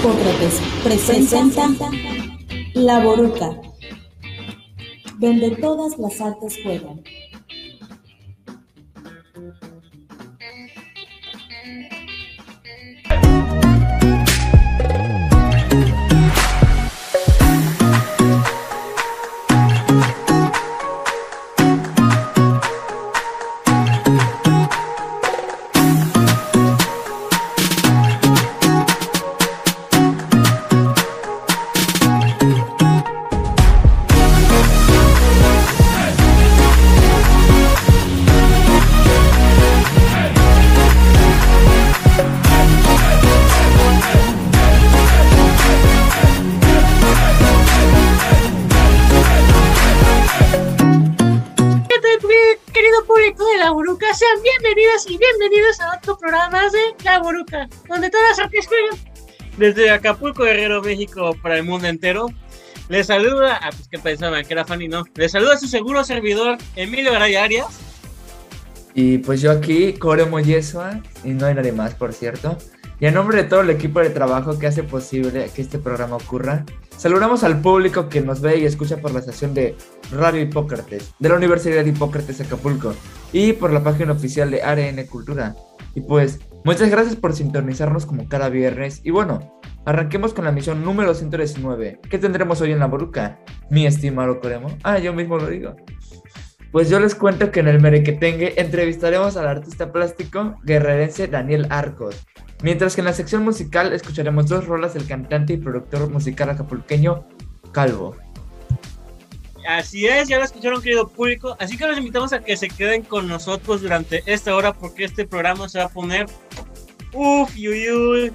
Hipócrates presenta La Boruca, donde todas las artes juegan. Donde todas las artes juegan. Desde Acapulco, Guerrero, México, para el mundo entero, les saluda, ah, pues que pensaban que era Fanny, no, les saluda su seguro servidor, Emilio Garay Arias. Y pues yo aquí, Core Moyesua, y no hay nadie más, por cierto. Y en nombre de todo el equipo de trabajo que hace posible que este programa ocurra, saludamos al público que nos ve y escucha por la estación de Radio Hipócrates, de la Universidad de Hipócrates Acapulco, y por la página oficial de ARN Cultura. Y pues, muchas gracias por sintonizarnos como cada viernes. Y bueno, arranquemos con la misión número 119. ¿Qué tendremos hoy en la Boruca? Mi estimado Coremo. Ah, yo mismo lo digo. Pues yo les cuento que en el Merequetengue entrevistaremos al artista plástico guerrerense Daniel Arcos, Mientras que en la sección musical escucharemos dos rolas del cantante y productor musical acapulqueño Calvo. Así es, ya lo escucharon querido público, así que los invitamos a que se queden con nosotros durante esta hora porque este programa se va a poner uff, uy,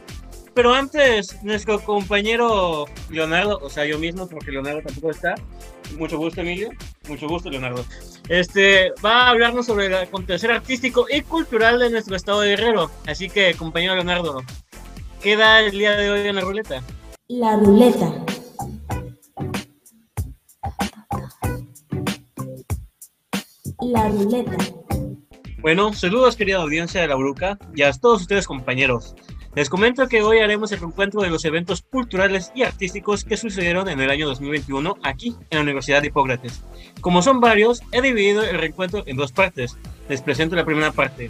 Pero antes, nuestro compañero Leonardo, o sea, yo mismo, porque Leonardo tampoco está. Mucho gusto, Emilio. Mucho gusto, Leonardo. Este va a hablarnos sobre el acontecer artístico y cultural de nuestro estado de Guerrero. Así que, compañero Leonardo, ¿qué da el día de hoy en la ruleta? La ruleta. La ruleta. Bueno, saludos querida audiencia de la Bruca y a todos ustedes compañeros. Les comento que hoy haremos el reencuentro de los eventos culturales y artísticos que sucedieron en el año 2021 aquí en la Universidad de Hipócrates. Como son varios, he dividido el reencuentro en dos partes. Les presento la primera parte.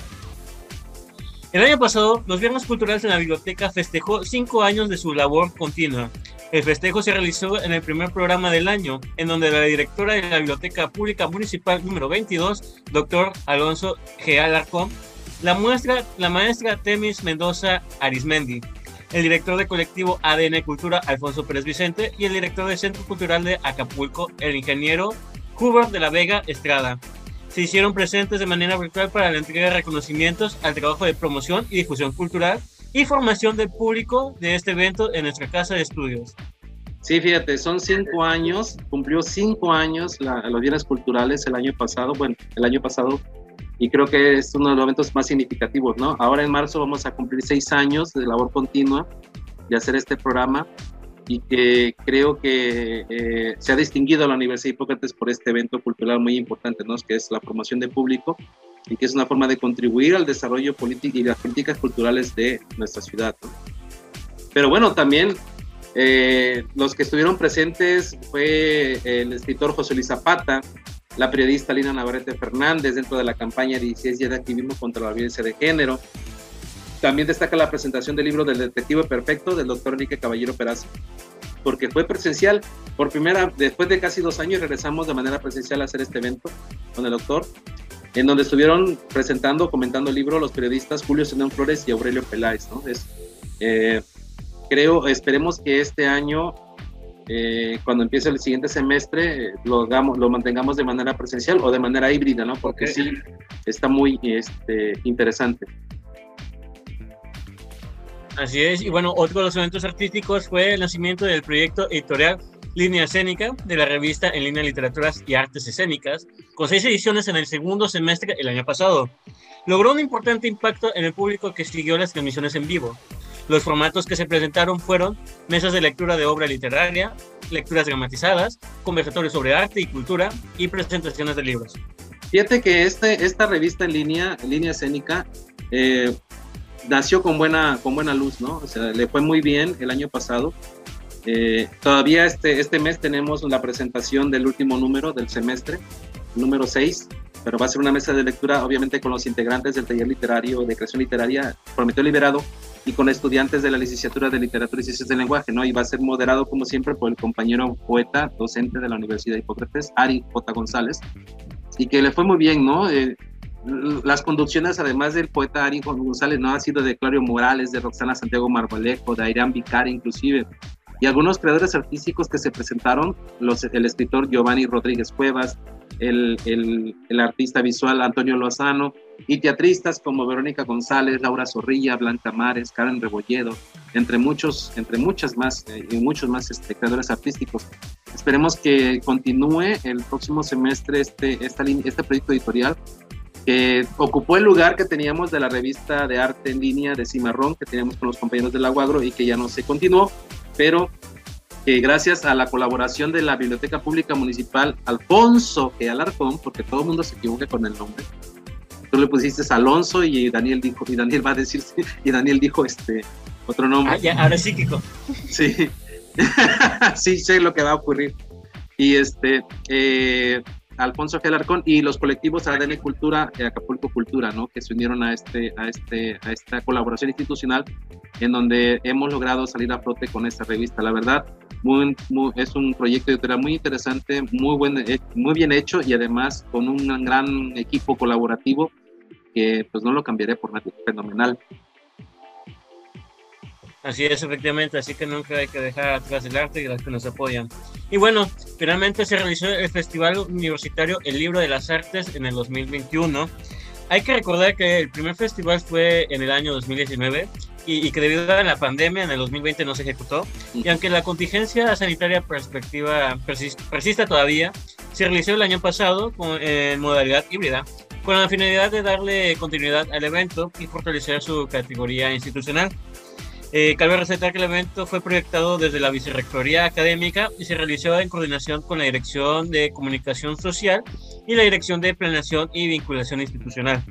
El año pasado, los Viernes Culturales en la Biblioteca festejó cinco años de su labor continua. El festejo se realizó en el primer programa del año, en donde la directora de la Biblioteca Pública Municipal número 22, doctor Alonso G. Alarcón, la muestra, la maestra Temis Mendoza Arismendi, el director de colectivo ADN Cultura Alfonso Pérez Vicente y el director del Centro Cultural de Acapulco, el ingeniero Hubert de la Vega Estrada. Se hicieron presentes de manera virtual para la entrega de reconocimientos al trabajo de promoción y difusión cultural y formación del público de este evento en nuestra casa de estudios. Sí, fíjate, son cinco años, cumplió cinco años los bienes culturales el año pasado, bueno, el año pasado y creo que es uno de los eventos más significativos, ¿no? Ahora en marzo vamos a cumplir seis años de labor continua de hacer este programa y que creo que eh, se ha distinguido la Universidad de Hipócrates por este evento cultural muy importante, ¿no? Que es la promoción de público y que es una forma de contribuir al desarrollo político y las políticas culturales de nuestra ciudad. ¿no? Pero bueno, también eh, los que estuvieron presentes fue el escritor José Luis Zapata, la periodista Lina Navarrete Fernández dentro de la campaña 16 días de activismo contra la violencia de género. También destaca la presentación del libro del Detective Perfecto del doctor Enrique Caballero Peraza, porque fue presencial. Por primera, después de casi dos años, regresamos de manera presencial a hacer este evento con el doctor, en donde estuvieron presentando, comentando el libro los periodistas Julio Senón Flores y Aurelio Peláez. ¿no? Es, eh, creo, esperemos que este año eh, cuando empiece el siguiente semestre lo, hagamos, lo mantengamos de manera presencial o de manera híbrida, ¿no? Porque sí, está muy este, interesante. Así es, y bueno, otro de los eventos artísticos fue el nacimiento del proyecto editorial Línea Escénica de la revista en línea Literaturas y Artes Escénicas, con seis ediciones en el segundo semestre el año pasado. Logró un importante impacto en el público que siguió las transmisiones en vivo, los formatos que se presentaron fueron mesas de lectura de obra literaria, lecturas dramatizadas, conversatorios sobre arte y cultura y presentaciones de libros. Fíjate que este, esta revista en línea, línea escénica, eh, nació con buena, con buena luz, ¿no? O sea, le fue muy bien el año pasado. Eh, todavía este, este mes tenemos la presentación del último número del semestre, número 6, pero va a ser una mesa de lectura, obviamente, con los integrantes del taller literario de creación literaria Prometeo Liberado y con estudiantes de la licenciatura de literatura y ciencias del lenguaje, ¿no? Y va a ser moderado, como siempre, por el compañero poeta, docente de la Universidad de Hipócrates, Ari J. González, y que le fue muy bien, ¿no? Eh, las conducciones, además del poeta Ari González, ¿no? Ha sido de Claudio Morales, de Roxana Santiago Marbalejo, de Airán Vicar, inclusive, y algunos creadores artísticos que se presentaron, los, el escritor Giovanni Rodríguez Cuevas, el, el, el, artista visual Antonio Lozano, y teatristas como Verónica González, Laura Zorrilla, Blanca Mares, Karen Rebolledo, entre muchos, entre muchas más, eh, y muchos más este, creadores artísticos. Esperemos que continúe el próximo semestre este, esta, este proyecto editorial que ocupó el lugar que teníamos de la revista de arte en línea de Cimarrón, que teníamos con los compañeros del Aguagro y que ya no se continuó, pero que gracias a la colaboración de la Biblioteca Pública Municipal Alfonso que Alarcón, porque todo el mundo se equivoca con el nombre, tú le pusiste Alonso y Daniel dijo, y Daniel va a decir, y Daniel dijo este otro nombre. Ah, ya, ahora sí, Kiko. Sí, sí, sé lo que va a ocurrir. Y este, eh, Alfonso Gelarcón y los colectivos ADN Cultura y Acapulco Cultura, ¿no? que se unieron a, este, a, este, a esta colaboración institucional en donde hemos logrado salir a flote con esta revista. La verdad, es un proyecto editorial muy interesante, muy, buen, eh, muy bien hecho y además con un gran equipo colaborativo que pues no lo cambiaré por nadie, fenomenal. Así es, efectivamente, así que nunca hay que dejar atrás el arte y las que nos apoyan. Y bueno, finalmente se realizó el Festival Universitario El Libro de las Artes en el 2021. Hay que recordar que el primer festival fue en el año 2019 y, que debido a la pandemia en el 2020 no se ejecutó. Y aunque la contingencia sanitaria perspectiva persiste, todavía, se realizó el año pasado con, en modalidad híbrida, con la finalidad de darle continuidad al evento y fortalecer su categoría institucional. Eh, cabe resaltar que el evento fue proyectado desde la Vicerrectoría Académica y se realizó en coordinación con la Dirección de Comunicación Social y la Dirección de Planeación y Vinculación Institucional.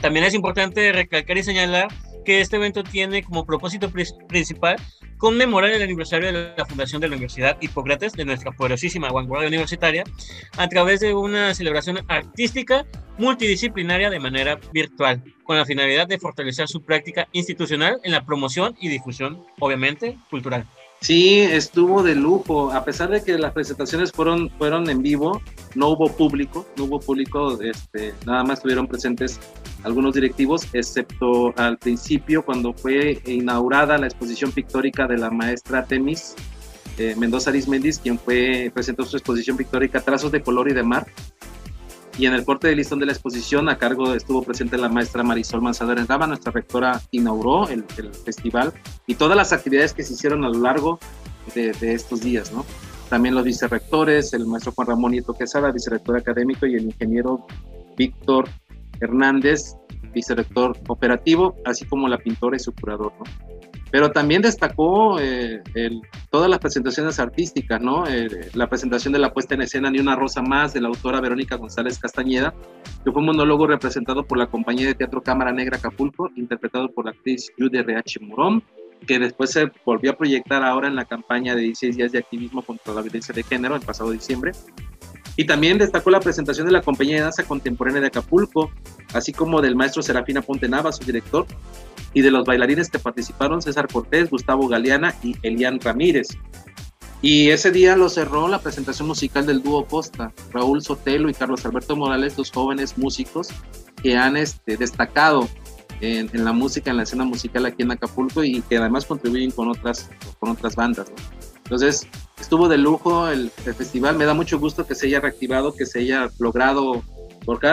También es importante recalcar y señalar que este evento tiene como propósito principal conmemorar el aniversario de la fundación de la Universidad Hipócrates, de nuestra poderosísima vanguardia universitaria, a través de una celebración artística multidisciplinaria de manera virtual, con la finalidad de fortalecer su práctica institucional en la promoción y difusión, obviamente, cultural. Sí, estuvo de lujo, a pesar de que las presentaciones fueron, fueron en vivo, no hubo público, no hubo público, este, nada más estuvieron presentes algunos directivos, excepto al principio cuando fue inaugurada la exposición pictórica de la maestra Temis eh, Mendoza Arismendis, quien fue, presentó su exposición pictórica Trazos de Color y de Mar, y en el corte de listón de la exposición a cargo estuvo presente la maestra Marisol Manzador Raba, nuestra rectora inauguró el, festival y todas las actividades que se hicieron a lo largo de, estos días, ¿no? También los vicerrectores, el maestro Juan Ramón Nieto Quesada, vicerrector académico, y el ingeniero Víctor Hernández, vicerrector operativo, así como la pintora y su curador, ¿no? Pero también destacó eh, todas las presentaciones artísticas, ¿no? Eh, la presentación de la puesta en escena Ni una rosa más de la autora Verónica González Castañeda, que fue un monólogo representado por la compañía de teatro Cámara Negra Acapulco, interpretado por la actriz Judy R.H. Morón, que después se volvió a proyectar ahora en la campaña de 16 días de activismo contra la violencia de género el pasado diciembre. Y también destacó la presentación de la compañía de danza contemporánea de Acapulco, así como del maestro Serafina Ponte Nava, su director, y de los bailarines que participaron César Cortés, Gustavo Galeana y Elian Ramírez. Y ese día lo cerró la presentación musical del dúo Costa, Raúl Sotelo y Carlos Alberto Morales, dos jóvenes músicos que han este, destacado en, la música, en la escena musical aquí en Acapulco y que además contribuyen con otras, con otras bandas. Entonces, estuvo de lujo el, festival, me da mucho gusto que se haya reactivado, que se haya logrado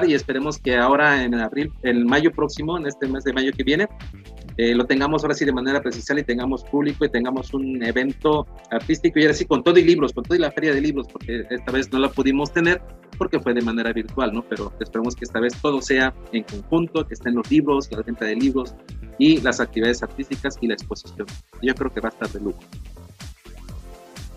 y esperemos que ahora en abril, en mayo próximo, en este mes de mayo que viene, eh, lo tengamos ahora sí de manera presencial y tengamos público y tengamos un evento artístico y ahora sí con todo y libros, con toda la feria de libros, porque esta vez no la pudimos tener porque fue de manera virtual, ¿no? Pero esperemos que esta vez todo sea en conjunto, que estén los libros, la venta de libros y las actividades artísticas y la exposición. Yo creo que va a estar de lujo.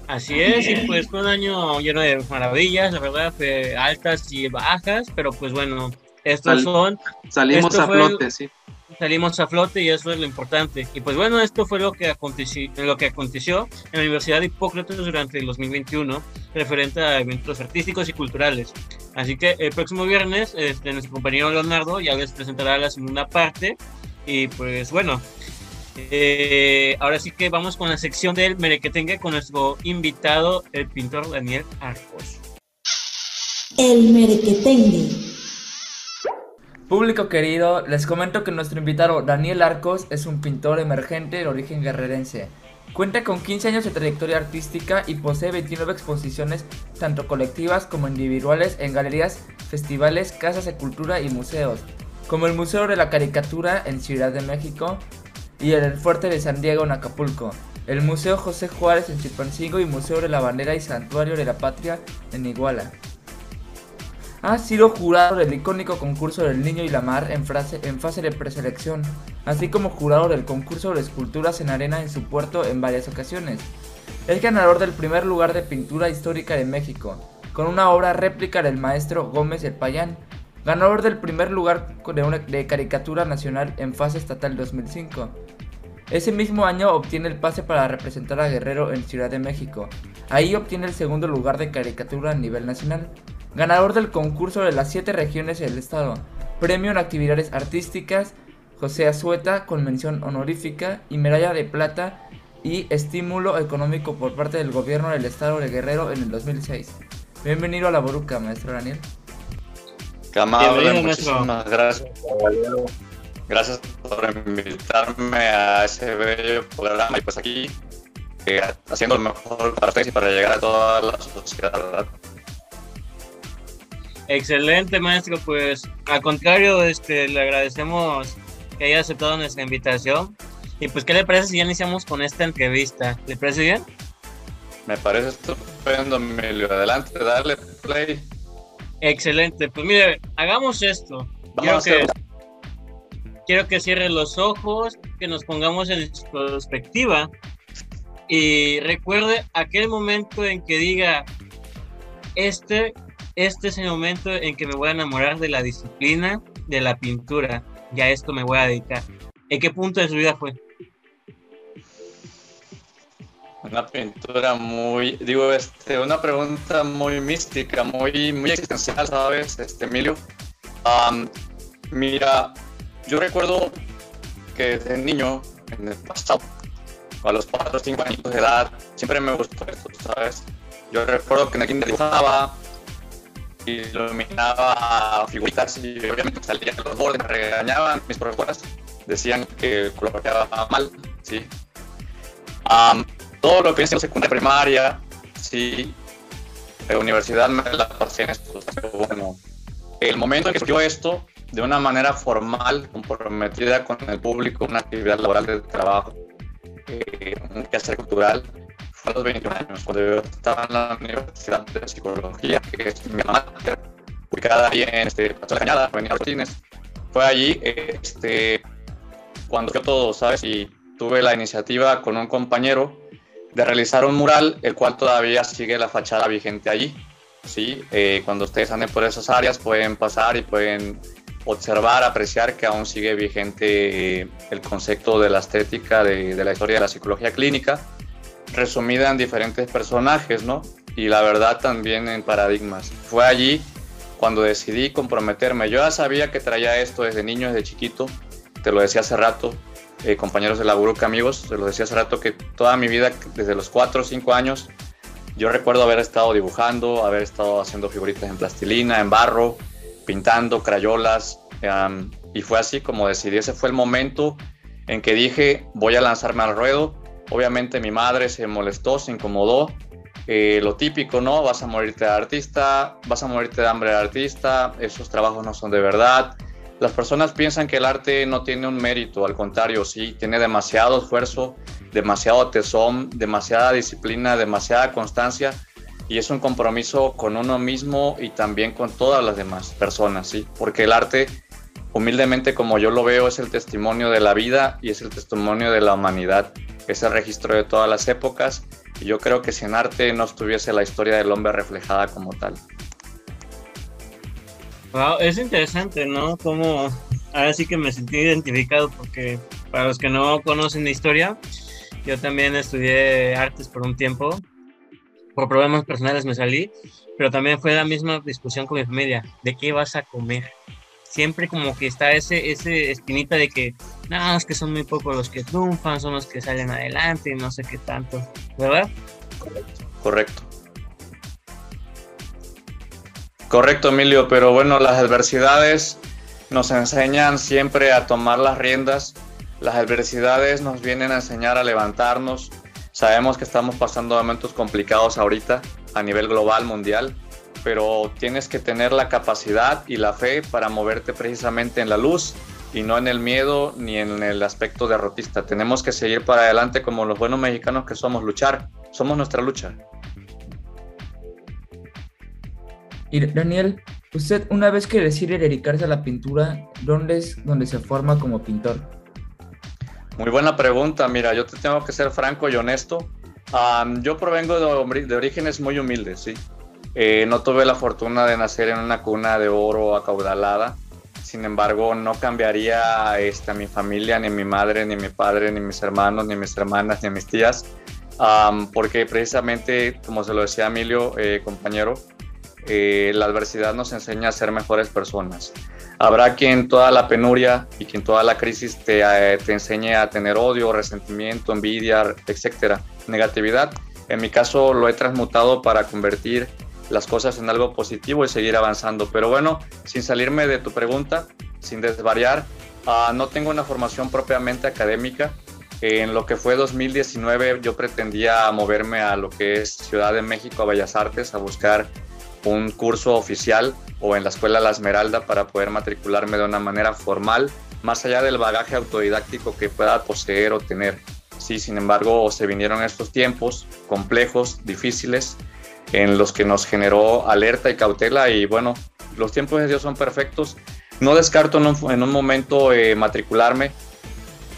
Así es, y pues fue un año lleno de maravillas, la verdad, fue altas y bajas, pero pues bueno, estos son... Salimos a flote, sí. salimos a flote y eso es lo importante. Y pues bueno, esto fue lo que aconteció, lo que aconteció en la Universidad de Hipócrates durante el 2021, referente a eventos artísticos y culturales. Así que el próximo viernes, este, nuestro compañero Leonardo ya les presentará la segunda parte. Y pues bueno, eh, ahora sí que vamos con la sección del Merequetengue con nuestro invitado, el pintor Daniel Arcos. El Merequetengue. Público querido, les comento que nuestro invitado Daniel Arcos es un pintor emergente de origen guerrerense. Cuenta con 15 años de trayectoria artística y posee 29 exposiciones, tanto colectivas como individuales, en galerías, festivales, casas de cultura y museos, como el Museo de la Caricatura en Ciudad de México y el Fuerte de San Diego en Acapulco, el Museo José Juárez en Chilpancingo y Museo de la Bandera y Santuario de la Patria en Iguala. Ha sido jurado del icónico concurso del Niño y la Mar en, en fase de preselección, así como jurado del concurso de esculturas en arena en su puerto en varias ocasiones. Es ganador del primer lugar de pintura histórica de México, con una obra réplica del maestro Gómez el Payán, ganador del primer lugar de, una, de caricatura nacional en fase estatal 2005. Ese mismo año obtiene el pase para representar a Guerrero en Ciudad de México. Ahí obtiene el segundo lugar de caricatura a nivel nacional ganador del concurso de las siete regiones del estado, premio en actividades artísticas, José Azueta con mención honorífica y medalla de plata y estímulo económico por parte del gobierno del estado de Guerrero en el 2006. Bienvenido a la Boruca, maestro Daniel. Qué amable, muchísimas gracias, Gracias por invitarme a ese bello programa y pues aquí eh, haciendo lo mejor para ustedes y para llegar a toda la sociedad. Excelente, maestro. Pues al contrario, este, le agradecemos que haya aceptado nuestra invitación. Y pues, ¿qué le parece si ya iniciamos con esta entrevista? ¿Le parece bien? Me parece estupendo, Emilio. Adelante, dale play. Excelente. Pues mire, hagamos esto. quiero, que, quiero que cierre los ojos, que nos pongamos en perspectiva y recuerde aquel momento en que diga, este este es el momento en que me voy a enamorar de la disciplina de la pintura. Ya esto me voy a dedicar. ¿En qué punto de su vida fue? Una pintura muy, digo, este, una pregunta muy mística, muy, muy existencial, ¿sabes, este, Emilio? mira, yo recuerdo que de niño, en el pasado, a los 4 o 5 años de edad, siempre me gustó esto, ¿sabes? Yo recuerdo que en el kinder dibujaba, iluminaba figuritas y obviamente salían los bordes, me regañaban mis profesoras, decían que coloreaba mal, ¿sí? todo lo que hice en secundaria primaria, sí, la universidad me la pasé en esto, bueno, el momento en que surgió esto, de una manera formal, comprometida con el público, una actividad laboral de trabajo, eh, un quehacer cultural, a los 21 años, cuando yo estaba en la Universidad de Psicología, que es mi mamá, ubicada ahí en este, Paso de Cañada, Avenida Martínez. Fue allí este, cuando yo todo, ¿sabes? Y tuve la iniciativa con un compañero de realizar un mural, el cual todavía sigue la fachada vigente allí. ¿sí? Eh, cuando ustedes anden por esas áreas pueden pasar y pueden observar, apreciar que aún sigue vigente eh, el concepto de la estética de, la historia de la psicología clínica resumida en diferentes personajes, ¿no? Y la verdad también en paradigmas. Fue allí cuando decidí comprometerme. Yo ya sabía que traía esto desde niño, desde chiquito. Te lo decía hace rato, eh, compañeros de la Buruca, amigos, te lo decía hace rato que toda mi vida, desde los 4 o 5 años, yo recuerdo haber estado dibujando, haber estado haciendo figuritas en plastilina, en barro, pintando, crayolas. y fue así como decidí. Ese fue el momento en que dije, voy a lanzarme al ruedo Obviamente mi madre se molestó, se incomodó. Eh, lo típico, ¿no? Vas a morirte de artista, vas a morirte de hambre de artista, esos trabajos no son de verdad. Las personas piensan que el arte no tiene un mérito, al contrario, sí, tiene demasiado esfuerzo, demasiado tesón, demasiada disciplina, demasiada constancia y es un compromiso con uno mismo y también con todas las demás personas, ¿sí? Porque el arte, humildemente como yo lo veo, es el testimonio de la vida y es el testimonio de la humanidad ese registro de todas las épocas y yo creo que sin arte no estuviese la historia del hombre reflejada como tal. Wow, es interesante, ¿no? Como ahora sí que me sentí identificado porque para los que no conocen la historia, yo también estudié artes por un tiempo. Por problemas personales me salí, pero también fue la misma discusión con mi familia, ¿de qué vas a comer? Siempre como que está ese, ese espinita de que, no, es que son muy pocos los que triunfan, son los que salen adelante y no sé qué tanto, ¿verdad? Correcto. Correcto, Emilio, pero bueno, las adversidades nos enseñan siempre a tomar las riendas. Las adversidades nos vienen a enseñar a levantarnos. Sabemos que estamos pasando momentos complicados ahorita a nivel global, mundial, pero tienes que tener la capacidad y la fe para moverte precisamente en la luz y no en el miedo ni en el aspecto derrotista. Tenemos que seguir para adelante como los buenos mexicanos que somos, luchar. Somos nuestra lucha. Y Daniel, usted una vez que decide dedicarse a la pintura, ¿dónde es donde se forma como pintor? Muy buena pregunta. Mira, yo te tengo que ser franco y honesto. yo provengo de, de, orígenes muy humildes, sí. Eh, no tuve la fortuna de nacer en una cuna de oro acaudalada. Sin embargo, no cambiaría este, a mi familia, ni mi madre, ni mi padre, ni mis hermanos, ni mis hermanas, ni mis tías. porque precisamente, como se lo decía Emilio, eh, compañero, eh, la adversidad nos enseña a ser mejores personas. Habrá quien toda la penuria y quien toda la crisis te, eh, te enseñe a tener odio, resentimiento, envidia, etcétera, negatividad. En mi caso lo he transmutado para convertir las cosas en algo positivo y seguir avanzando. Pero bueno, sin salirme de tu pregunta, sin desvariar, uh, no tengo una formación propiamente académica. En lo que fue 2019 yo pretendía moverme a lo que es Ciudad de México, a Bellas Artes, a buscar un curso oficial o en la escuela La Esmeralda para poder matricularme de una manera formal, más allá del bagaje autodidáctico que pueda poseer o tener. Sí, sin embargo, se vinieron estos tiempos complejos, difíciles, en los que nos generó alerta y cautela y bueno, los tiempos de Dios son perfectos. No descarto en un, momento eh, matricularme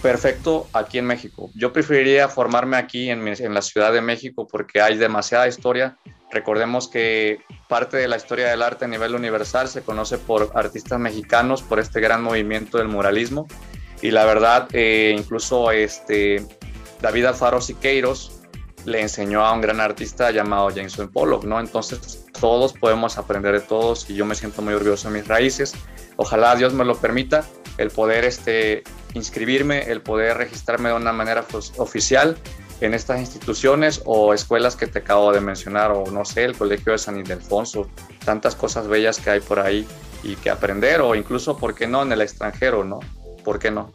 perfecto aquí en México. Yo preferiría formarme aquí en, la Ciudad de México porque hay demasiada historia, Recordemos que parte de la historia del arte a nivel universal se conoce por artistas mexicanos, por este gran movimiento del muralismo. Y la verdad, eh, incluso este, David Alfaro Siqueiros le enseñó a un gran artista llamado Jameson Pollock, ¿no? Entonces todos podemos aprender de todos y yo me siento muy orgulloso de mis raíces. Ojalá Dios me lo permita, el poder este, inscribirme, el poder registrarme de una manera pues, oficial en estas instituciones o escuelas que te acabo de mencionar, o no sé, el Colegio de San Ildefonso, tantas cosas bellas que hay por ahí y que aprender, o incluso, ¿por qué no?, en el extranjero, ¿no? ¿Por qué no?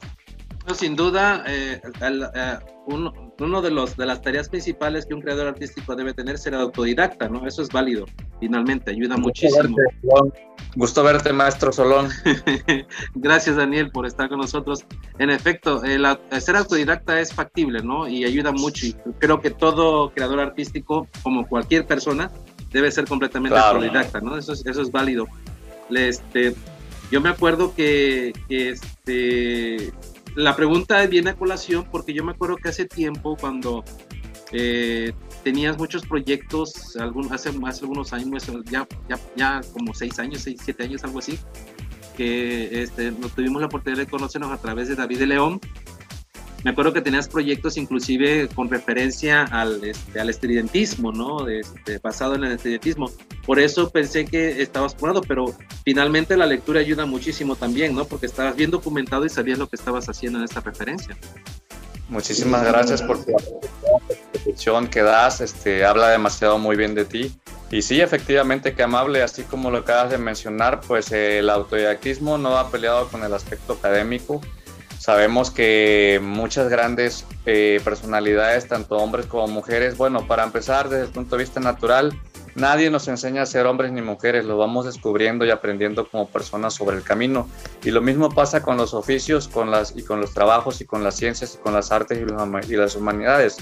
sin duda, eh, eh, uno, de, los, de las tareas principales que un creador artístico debe tener es ser autodidacta, ¿no? Eso es válido, finalmente, ayuda muchísimo. Gusto verte, maestro Solón. Gracias, Daniel, por estar con nosotros. En efecto, el, ser autodidacta es factible, ¿no? Y ayuda mucho. Y creo que todo creador artístico, como cualquier persona, debe ser completamente autodidacta, ¿no? Eso es, eso es válido. Este, yo me acuerdo que, este, la pregunta viene a colación porque yo me acuerdo que hace tiempo cuando eh, tenías muchos proyectos, algún, hace, hace algunos años, ya, ya, ya como seis años, seis, siete años, algo así, que este, nos tuvimos la oportunidad de conocernos a través de David de León. Me acuerdo que tenías proyectos inclusive con referencia al, este, al estridentismo, ¿no? Este, basado en el estridentismo. Por eso pensé que estabas curado, pero finalmente la lectura ayuda muchísimo también, ¿no? Porque estabas bien documentado y sabías lo que estabas haciendo en esta referencia. Muchísimas gracias por tu descripción que das, este, habla demasiado muy bien de ti. Y sí, efectivamente, que amable, así como lo acabas de mencionar, pues el autodidactismo no va peleado con el aspecto académico. Sabemos que muchas grandes eh, personalidades, tanto hombres como mujeres, bueno, para empezar, desde el punto de vista natural, Nadie nos enseña a ser hombres ni mujeres, lo vamos descubriendo y aprendiendo como personas sobre el camino. Y lo mismo pasa con los oficios con las, y con los trabajos y con las ciencias y con las artes y, las humanidades.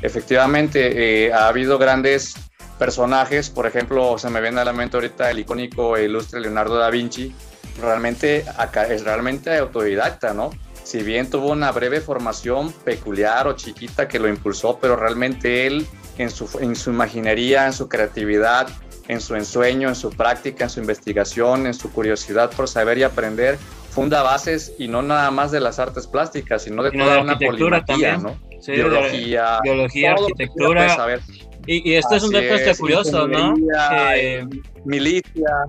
Efectivamente, eh, ha habido grandes personajes, por ejemplo, se me viene a la mente ahorita el icónico e ilustre Leonardo da Vinci, realmente es realmente autodidacta, ¿no? Si bien tuvo una breve formación peculiar o chiquita que lo impulsó, pero realmente él en su, en su imaginería, en su creatividad, en su ensueño, en su práctica, en su investigación, en su curiosidad por saber y aprender, funda bases y no nada más de las artes plásticas, sino de Sino toda de una arquitectura polimatía, también. ¿no? Sí, Biología, biología, arquitectura. Y, y esto es un dato es, curioso, ¿no? Que, eh, milicia,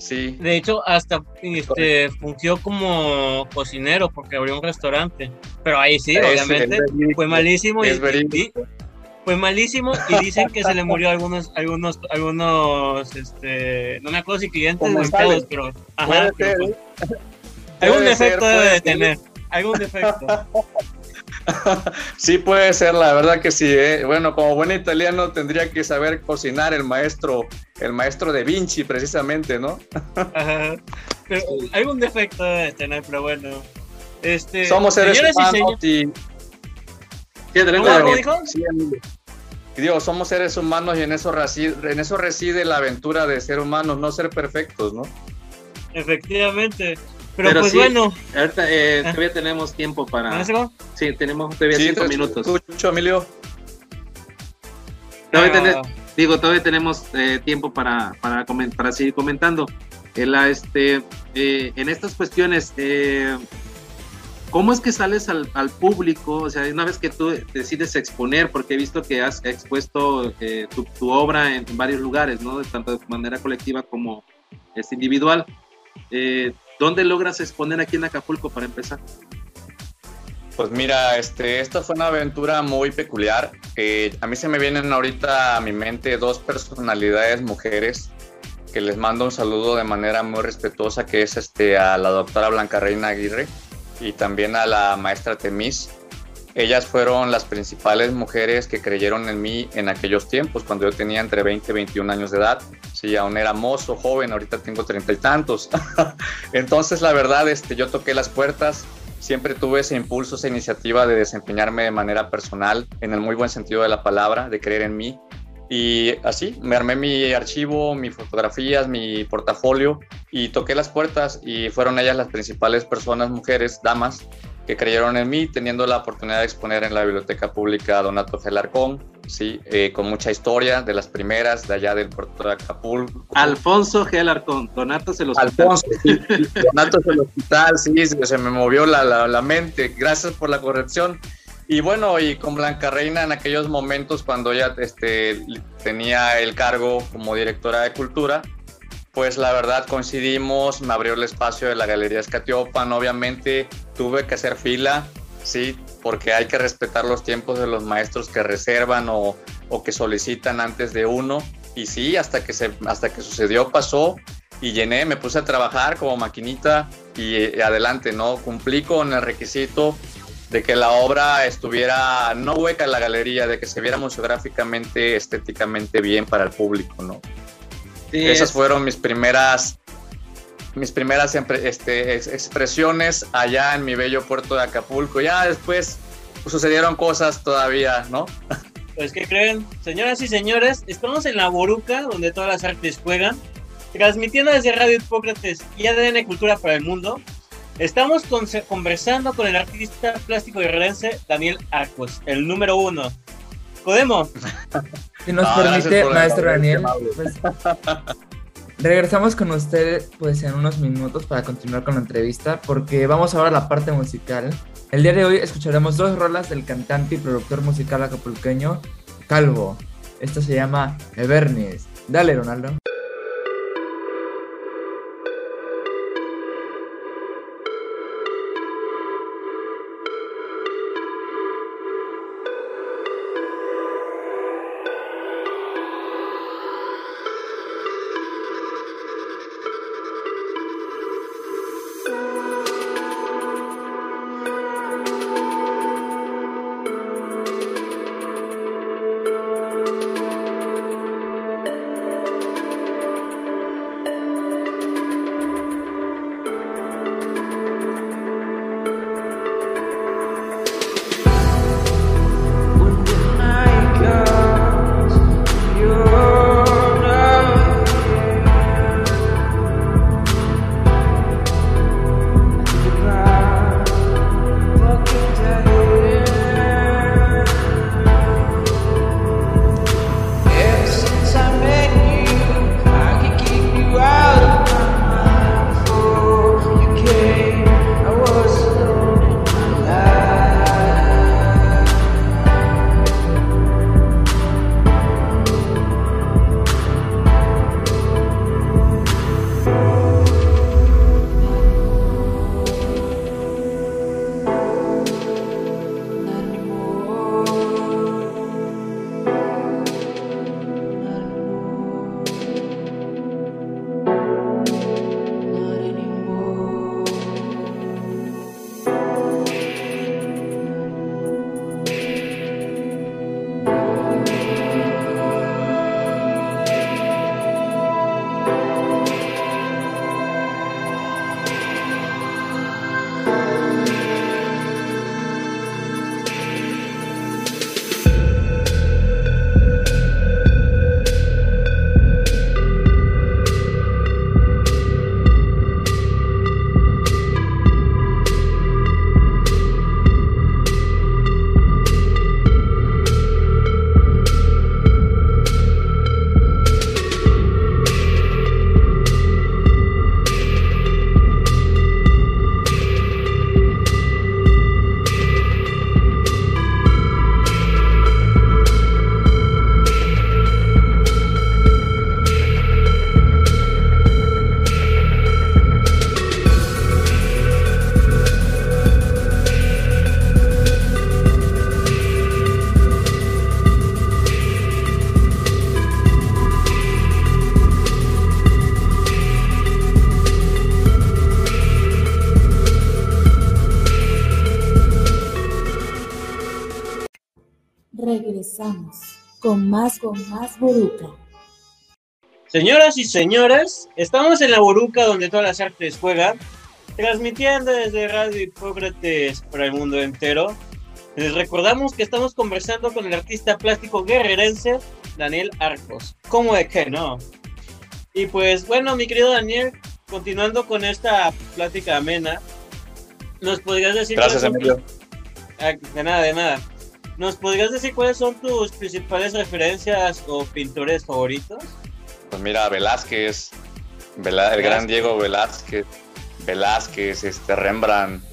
sí. de hecho, hasta este, fungió como cocinero porque abrió un restaurante. Pero ahí sí, Es- obviamente, fue malísimo. Es y, fue malísimo y dicen que se le murió a algunos, algunos, algunos, este, no me acuerdo si clientes o empleados, pero ajá, pero, pues, ¿eh? algún ser, defecto debe de tener, algún defecto. Sí puede ser, la verdad que sí. ¿eh? Bueno, como buen italiano tendría que saber cocinar el maestro, el maestro de Vinci precisamente, ¿no? Ajá. Pero algún defecto de tener, pero bueno. Este, Somos seres humanos y, Sí, adelante, ¿Cómo, Daniel. dijo? sí, digo, somos seres humanos y en eso, reside, en eso reside la aventura de ser humanos, no ser perfectos, ¿no? Efectivamente. Pero, Pero pues sí. bueno, Ahorita eh, Ah. todavía tenemos tiempo para. Sí, tenemos todavía Sí, cinco te minutos. Escucho, Emilio. Todavía Ah, tene- digo, todavía tenemos eh, tiempo para, para, para seguir comentando. Eh, la, este, eh, en estas cuestiones, eh, ¿cómo es que sales al, al público? O sea, una vez que tú decides exponer, porque he visto que has expuesto eh, tu, tu obra en, varios lugares, ¿no? Tanto de manera colectiva como este, individual. Eh, ¿Dónde logras exponer aquí en Acapulco para empezar? Pues mira, este, esta fue una aventura muy peculiar. A mí se me vienen ahorita a mi mente dos personalidades mujeres que les mando un saludo de manera muy respetuosa, que es este, a la doctora Blanca Reina Aguirre y también a la maestra Temis. Ellas fueron las principales mujeres que creyeron en mí en aquellos tiempos, cuando yo tenía entre 20 y 21 años de edad. Sí, aún era mozo, joven, ahorita tengo treinta y tantos. Entonces, la verdad, este, yo toqué las puertas, siempre tuve ese impulso, esa iniciativa de desempeñarme de manera personal, en el muy buen sentido de la palabra, de creer en mí. Y así, me armé mi archivo, mis fotografías, mi portafolio y toqué las puertas y fueron ellas las principales personas, mujeres, damas, que creyeron en mí, teniendo la oportunidad de exponer en la Biblioteca Pública Donato Gelarcón, sí, eh, con mucha historia de las primeras de allá del puerto de Acapulco. Alfonso G. Alarcón, Donato se los Alfonso, sí, Donato es el hospital, sí, se se me movió la, la, la mente, gracias por la corrección. Y bueno, y con Blanca Reina en aquellos momentos cuando ella este, tenía el cargo como directora de cultura, pues la verdad coincidimos, me abrió el espacio de la Galería Escatiopan, obviamente tuve que hacer fila, sí, porque hay que respetar los tiempos de los maestros que reservan o, o que solicitan antes de uno. Y sí, hasta que, se, hasta que sucedió, pasó y llené, me puse a trabajar como maquinita y, eh, adelante, ¿no? Cumplí con el requisito de que la obra estuviera no hueca en la galería, de que se viera museográficamente, estéticamente bien para el público, ¿no? Sí, Esas es- fueron mis primeras mis primeras este, ex- expresiones allá en mi bello puerto de Acapulco. Ya después pues, sucedieron cosas todavía, ¿no? Pues, ¿qué creen? Señoras y señores, estamos en la Boruca, donde todas las artes juegan, transmitiendo desde Radio Hipócrates y ADN Cultura para el Mundo. Estamos con- conversando con el artista plástico guerrerense Daniel Arcos, el número uno. Podemos. Si nos Ah, permite, maestro Daniel, pues, regresamos con usted pues en unos minutos para continuar con la entrevista porque vamos ahora a la parte musical. El día de hoy escucharemos dos rolas del cantante y productor musical acapulqueño Calvo. Esto se llama Evernis. Dale, Ronaldo. Con más, con más Boruca. Señoras y señores, estamos en la Boruca donde todas las artes juegan, transmitiendo desde Radio Hipócrates para el mundo entero. Les recordamos que estamos conversando con el artista plástico guerrerense Daniel Arcos. ¿Cómo de que no? Y pues bueno, mi querido Daniel, continuando con esta plática amena, ¿nos podrías decir... Gracias, Emilio. Ah, de nada, de nada. ¿Nos podrías decir cuáles son tus principales referencias o pintores favoritos? Pues mira, Velázquez, Velá- el gran Diego Velázquez, Velázquez, este, Rembrandt.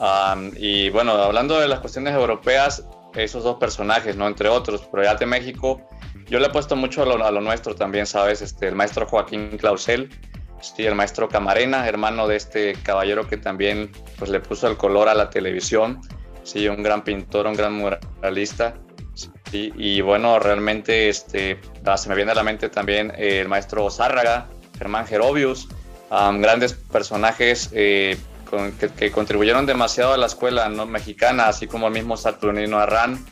am, y bueno, hablando de las cuestiones europeas, esos dos personajes, ¿no? Entre otros, pero ya de México, yo le he puesto mucho a lo, a lo nuestro también, ¿sabes? Este, el maestro Joaquín Clausel, sí, el maestro Camarena, hermano de este caballero que también pues, le puso el color a la televisión, sí, un gran pintor, un gran muralista. Sí, y bueno, realmente este, ah, se me viene a la mente también eh, el maestro Zárraga, Germán Jerobius, am, grandes personajes eh, con- que, que contribuyeron demasiado a la escuela ¿no? mexicana, así como el mismo Saturnino Arrán.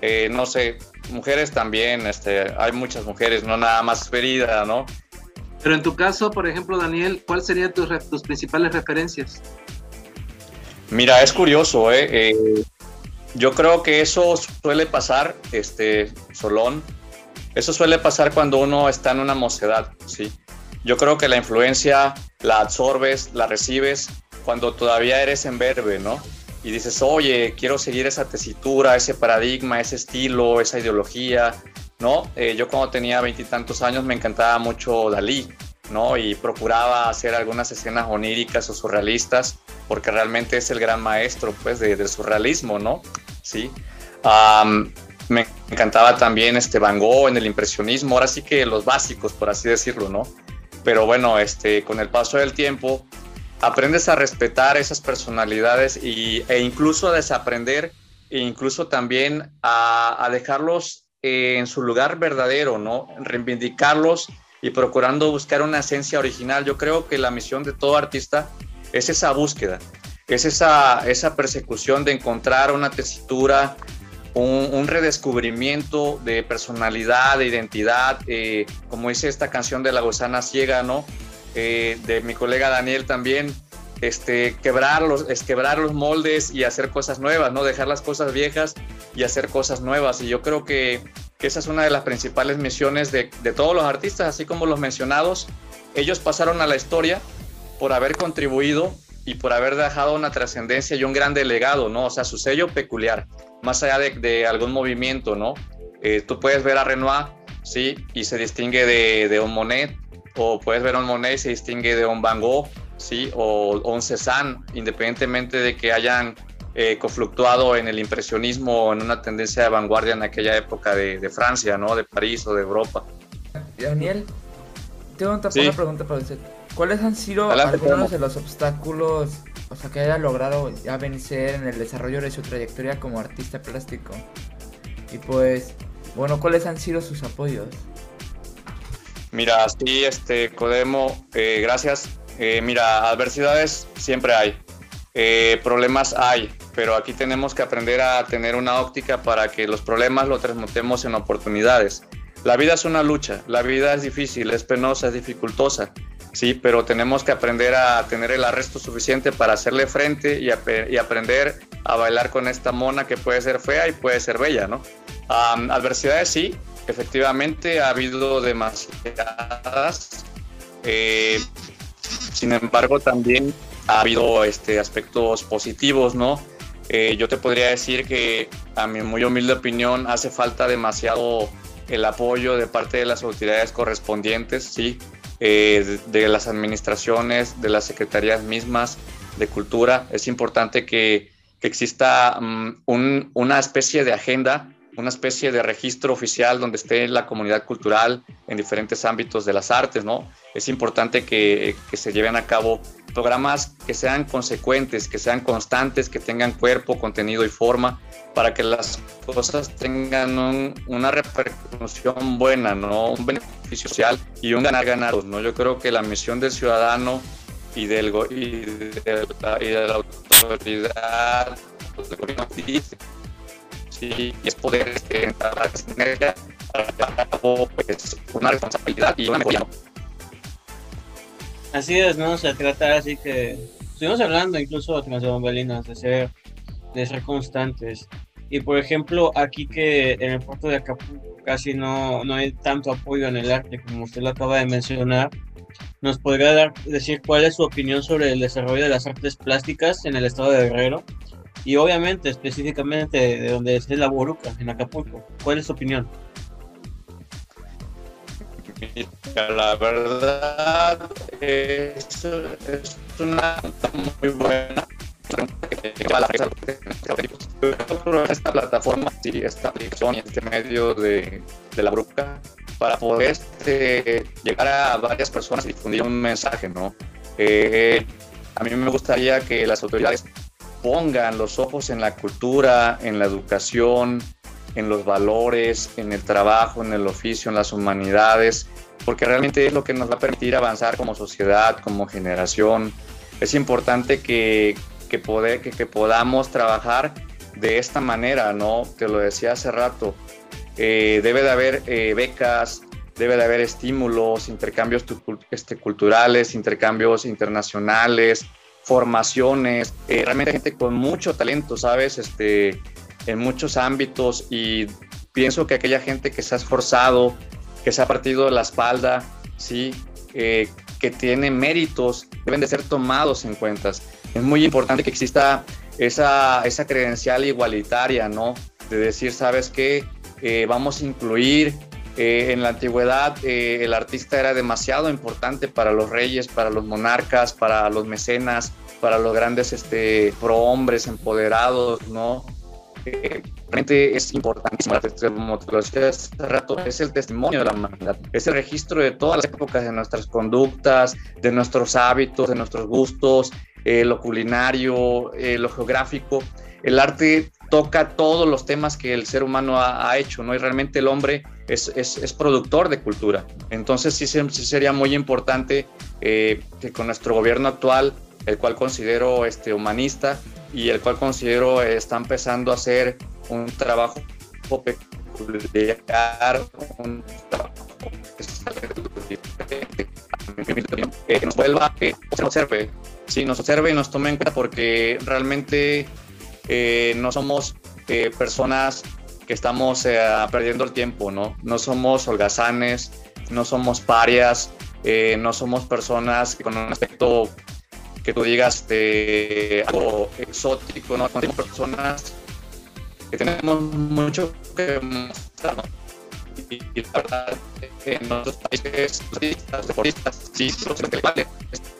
Eh, no sé, mujeres también, este, hay muchas mujeres, no nada más Ferida, ¿no? Pero en tu caso, por ejemplo, Daniel, ¿cuáles serían tus, tus principales referencias? Mira, es curioso, ¿eh? Eh, yo creo que eso suele pasar, este, Solón, eso suele pasar cuando uno está en una mocedad, ¿sí? Yo creo que la influencia la absorbes, la recibes cuando todavía eres en verbe, ¿no? Y dices, oye, quiero seguir esa tesitura, ese paradigma, ese estilo, esa ideología, ¿no? Eh, yo cuando tenía veintitantos años me encantaba mucho Dalí, ¿no? Y procuraba hacer algunas escenas oníricas o surrealistas, porque realmente es el gran maestro, pues, de- surrealismo, ¿no? Sí. Me encantaba también este Van Gogh en el impresionismo, ahora sí que los básicos, por así decirlo, ¿no? Pero bueno, este, con el paso del tiempo, aprendes a respetar esas personalidades y, e incluso a desaprender e incluso también a, a dejarlos eh, en su lugar verdadero, ¿no? Reivindicarlos y procurando buscar una esencia original. Yo creo que la misión de todo artista es esa búsqueda, es esa, esa persecución de encontrar una tesitura, un, redescubrimiento de personalidad, de identidad, eh, como dice esta canción de La Gusana Ciega, ¿no? Eh, de mi colega Daniel también, este, quebrar, los, es quebrar los moldes y hacer cosas nuevas, ¿no? Dejar las cosas viejas y hacer cosas nuevas. Y yo creo que, esa es una de las principales misiones de, todos los artistas, así como los mencionados. Ellos pasaron a la historia por haber contribuido y por haber dejado una trascendencia y un gran legado, ¿no? O sea, su sello peculiar, más allá de, algún movimiento, ¿no? Eh, tú puedes ver a Renoir, ¿sí? Y se distingue de, de un Monet, o puedes ver a un Monet y se distingue de un Van Gogh, ¿sí? O, o un Cézanne, independientemente de que hayan eh, confluctuado en el impresionismo en una tendencia de vanguardia en aquella época de, de Francia, ¿no? De París o de Europa. Daniel, tengo Sí. una pregunta para usted. ¿Cuáles han sido Adelante, algunos de los obstáculos o sea, que haya logrado ya vencer en el desarrollo de su trayectoria como artista plástico? Y pues, bueno, ¿cuáles han sido sus apoyos? Mira, sí, este, Codemo, eh, gracias. Eh, mira, adversidades siempre hay, Eh, problemas hay, pero aquí tenemos que aprender a tener una óptica para que los problemas los transmutemos en oportunidades. La vida es una lucha, la vida es difícil, es penosa, es dificultosa, sí, pero tenemos que aprender a tener el arresto suficiente para hacerle frente y, y aprender a bailar con esta mona que puede ser fea y puede ser bella, ¿no? Am, adversidades sí, efectivamente ha habido demasiadas. Eh, sin embargo, también ha habido este, aspectos positivos, ¿no? Eh, yo te podría decir que, a mi muy humilde opinión, hace falta demasiado el apoyo de parte de las autoridades correspondientes, ¿sí? Eh, de, de las administraciones, de las secretarías mismas de cultura. Es importante que, que exista mm, un- una especie de agenda, una especie de registro oficial donde esté la comunidad cultural en diferentes ámbitos de las artes, ¿no? Es importante que, que se lleven a cabo programas que sean consecuentes, que sean constantes, que tengan cuerpo, contenido y forma, para que las cosas tengan un- una repercusión buena, ¿no? Un beneficio social y un ganar-ganar, ¿no? Yo creo que la misión del ciudadano y, del, y, de, la, y de la autoridad dice, ¿sí? es poder este, a cabo pues, una responsabilidad y una mejoría. Así es, ¿no? Se trata así que estuvimos hablando incluso tras de bambalinas de ser, de ser constantes. Y por ejemplo, aquí que en el puerto de Acapulco casi no, no hay tanto apoyo en el arte como usted lo acaba de mencionar, ¿nos podría dar, decir cuál es su opinión sobre el desarrollo de las artes plásticas en el estado de Guerrero? Y obviamente, específicamente de donde es la Boruca, en Acapulco. ¿Cuál es su opinión? La verdad es, es una muy buena esta plataforma, sí, esta aplicación y este medio de, de la bruca para poder este, llegar a varias personas y difundir un mensaje, ¿no? Eh, a mí me gustaría que las autoridades pongan los ojos en la cultura, en la educación, en los valores, en el trabajo, en el oficio, en las humanidades, porque realmente es lo que nos va a permitir avanzar como sociedad, como generación. Es importante que, que, poder, que, que podamos trabajar de esta manera, ¿no? Te lo decía hace rato. Eh, debe de haber eh, becas, debe de haber estímulos, intercambios este, culturales, intercambios internacionales, formaciones. Eh, realmente gente con mucho talento, ¿sabes? Este, en muchos ámbitos y pienso que aquella gente que se ha esforzado, que se ha partido la espalda, ¿sí? que tiene méritos, deben de ser tomados en cuenta. Es muy importante que exista esa, esa credencial igualitaria, ¿no? De decir, ¿sabes qué? Eh, vamos a incluir. Eh, en la antigüedad eh, el artista era demasiado importante para los reyes, para los monarcas, para los mecenas, para los grandes este, prohombres empoderados, ¿no? Realmente es importantísimo, lo decía hace rato, es el testimonio de la humanidad, es el registro de todas las épocas de nuestras conductas, de nuestros hábitos, de nuestros gustos, eh, lo culinario, eh, lo geográfico. El arte toca todos los temas que el ser humano ha, hecho, ¿no? Y realmente el hombre es, es, es productor de cultura. Entonces sí, sí sería muy importante eh, que con nuestro gobierno actual, el cual considero este, humanista y el cual considero está empezando a hacer un trabajo peculiar, un trabajo que nos vuelva, que se observe, sí, nos observe y nos tome en cuenta porque realmente eh, no somos eh, personas que estamos eh, perdiendo el tiempo, ¿no? No somos holgazanes, no somos parias, no somos personas con un aspecto que tú digas de algo exótico, ¿no? Somos personas que tenemos mucho que mostrar, ¿no? y, la verdad, en nuestros países, los artistas, deportistas, sí, los intelectuales,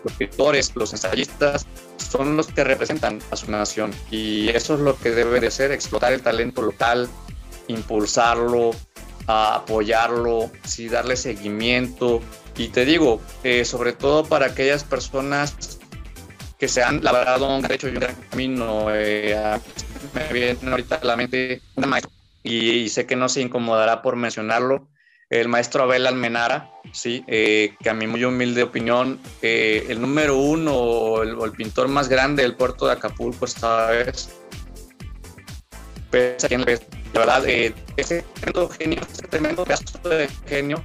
los escritores, los ensayistas, son los que representan a su nación. Y eso es lo que debe de ser, explotar el talento local, impulsarlo, apoyarlo, sí, darle seguimiento. Y te digo, eh, sobre todo para aquellas personas que se han labrado un derecho y un gran camino. Eh, me viene ahorita a la mente una maestra y, sé que no se incomodará por mencionarlo, el maestro Abel Almenara, ¿sí? Eh, que a mi muy humilde opinión, eh, el número uno o el, pintor más grande del puerto de Acapulco esta vez. Pues, la verdad, eh, ese tremendo genio, ese tremendo pedazo de genio,